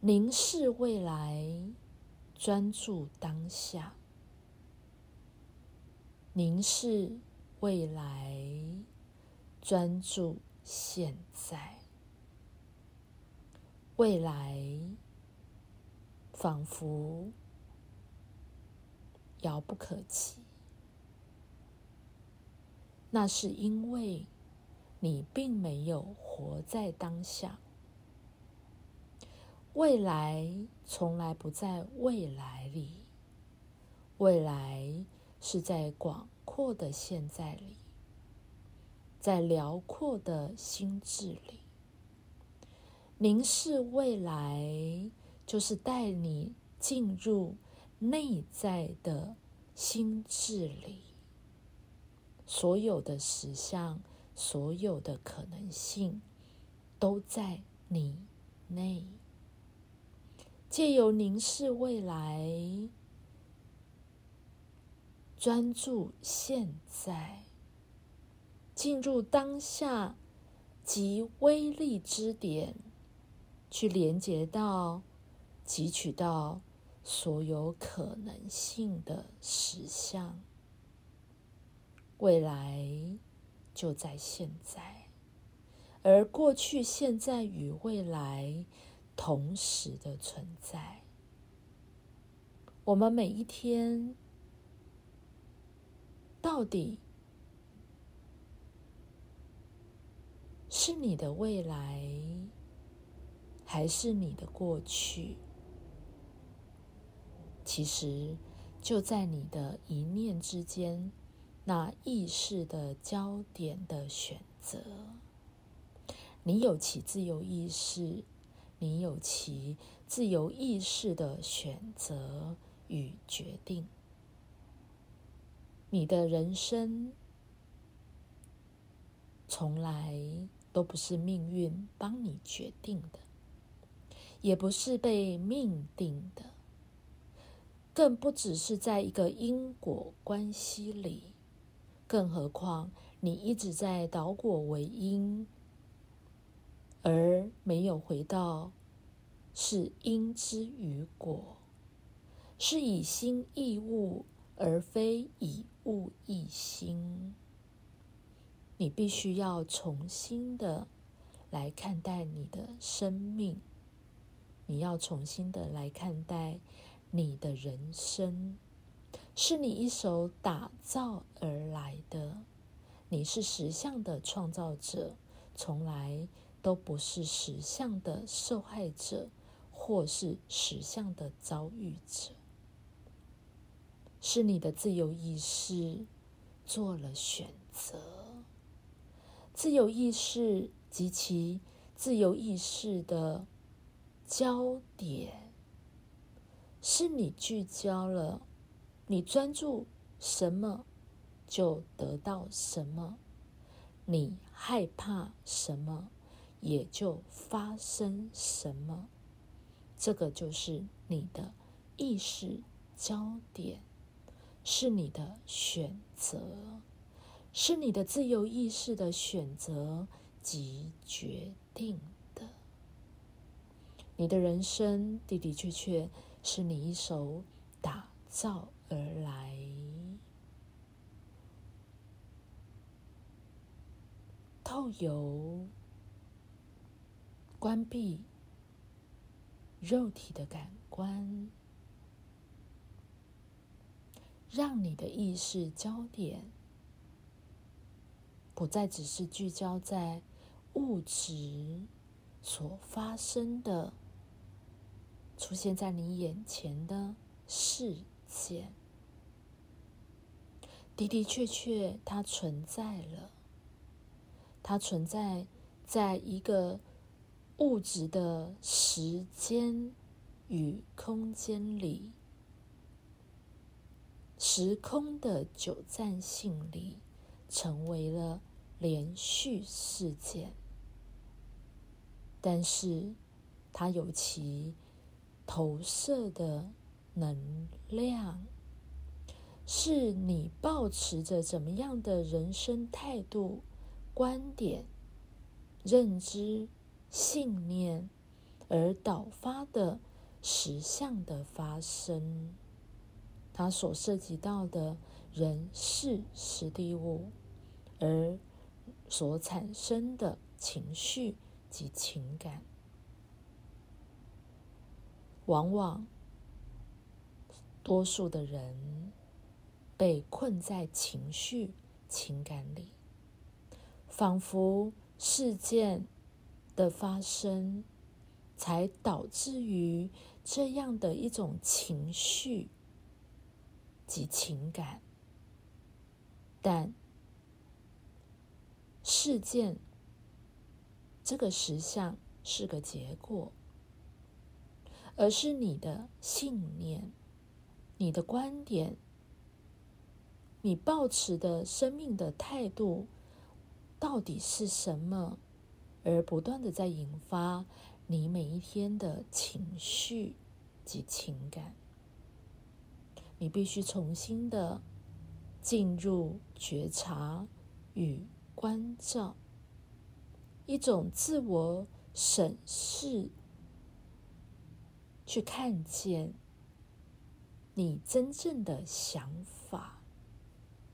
凝视未来，专注当下。凝视未来，专注现在。未来仿佛遥不可及，那是因为你并没有活在当下。未来从来不在未来里，未来是在广阔的现在里，在辽阔的心智里。凝视未来，就是带你进入内在的心智里，所有的实相，所有的可能性，都在你内。借由凝视未来，专注现在，进入当下及威力之点，去连接到、汲取到所有可能性的实相。未来就在现在，而过去、现在与未来。同时的存在，我们每一天到底是你的未来，还是你的过去？其实就在你的一念之间，那意识的焦点的选择，你有其自由意识。你有其自由意识的选择与决定，你的人生从来都不是命运帮你决定的，也不是被命定的，更不只是在一个因果关系里，更何况你一直在导果为因。而没有回到是因之于果，是以心易物，而非以物易心。你必须要重新的来看待你的生命，你要重新的来看待你的人生，是你一手打造而来的，你是实相的创造者，从来。都不是实相的受害者，或是实相的遭遇者，是你的自由意识做了选择。自由意识及其自由意识的焦点，是你聚焦了，你专注什么，就得到什么；你害怕什么。也就发生什么，这个就是你的意识焦点，是你的选择，是你的自由意识的选择及决定的。你的人生的的确确是你一手打造而来，透由。关闭肉体的感官，让你的意识焦点不再只是聚焦在物质所发生的、出现在你眼前的事件。的的确确，它存在了，它存在在一个。物质的时间与空间里，时空的久暂性里，成为了连续事件。但是，它有其投射的能量，是你保持着怎么样的人生态度、观点、认知。信念而导发的实相的发生，它所涉及到的人事实地物，而所产生的情绪及情感，往往多数的人被困在情绪、情感里，仿佛事件的发生。才导致于这样的一种情绪及情感，但事件这个实相是个结果，而是你的信念、你的观点、你抱持的生命的态度到底是什么，而不断的在引发。你每一天的情绪及情感，你必须重新的进入觉察与关照，一种自我审视，去看见你真正的想法，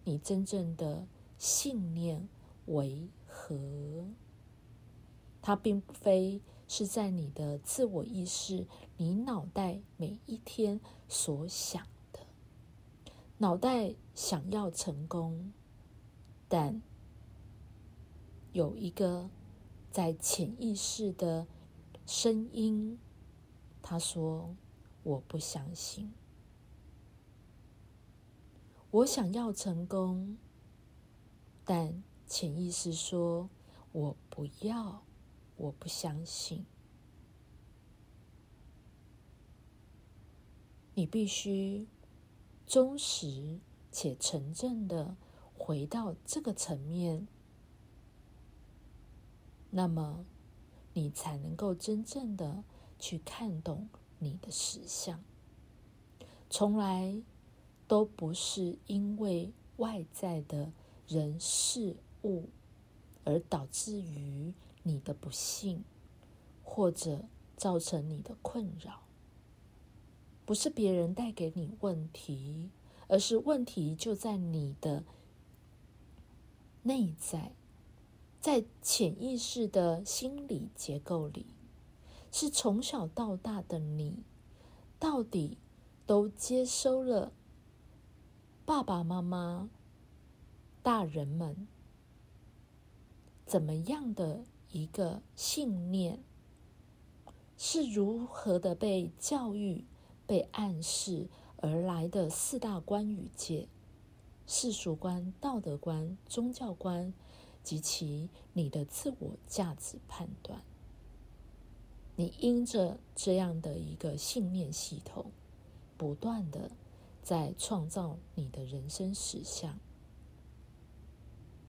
你真正的信念为何？它并非。是在你的自我意识，你脑袋每一天所想的，脑袋想要成功，但有一个在潜意识的声音，他说：“我不相信，我想要成功，但潜意识说我不要。”我不相信，你必须忠实且纯正的回到这个层面，那么你才能够真正的去看懂你的实相。从来都不是因为外在的人事物而导致于。你的不幸，或者造成你的困扰，不是别人带给你问题，而是问题就在你的内在，在潜意识的心理结构里，是从小到大的你，到底都接收了爸爸妈妈、大人们怎么样的？一个信念是如何的被教育、被暗示而来的四大观与界：世俗观、道德观、宗教观及其你的自我价值判断。你因着这样的一个信念系统，不断的在创造你的人生实相。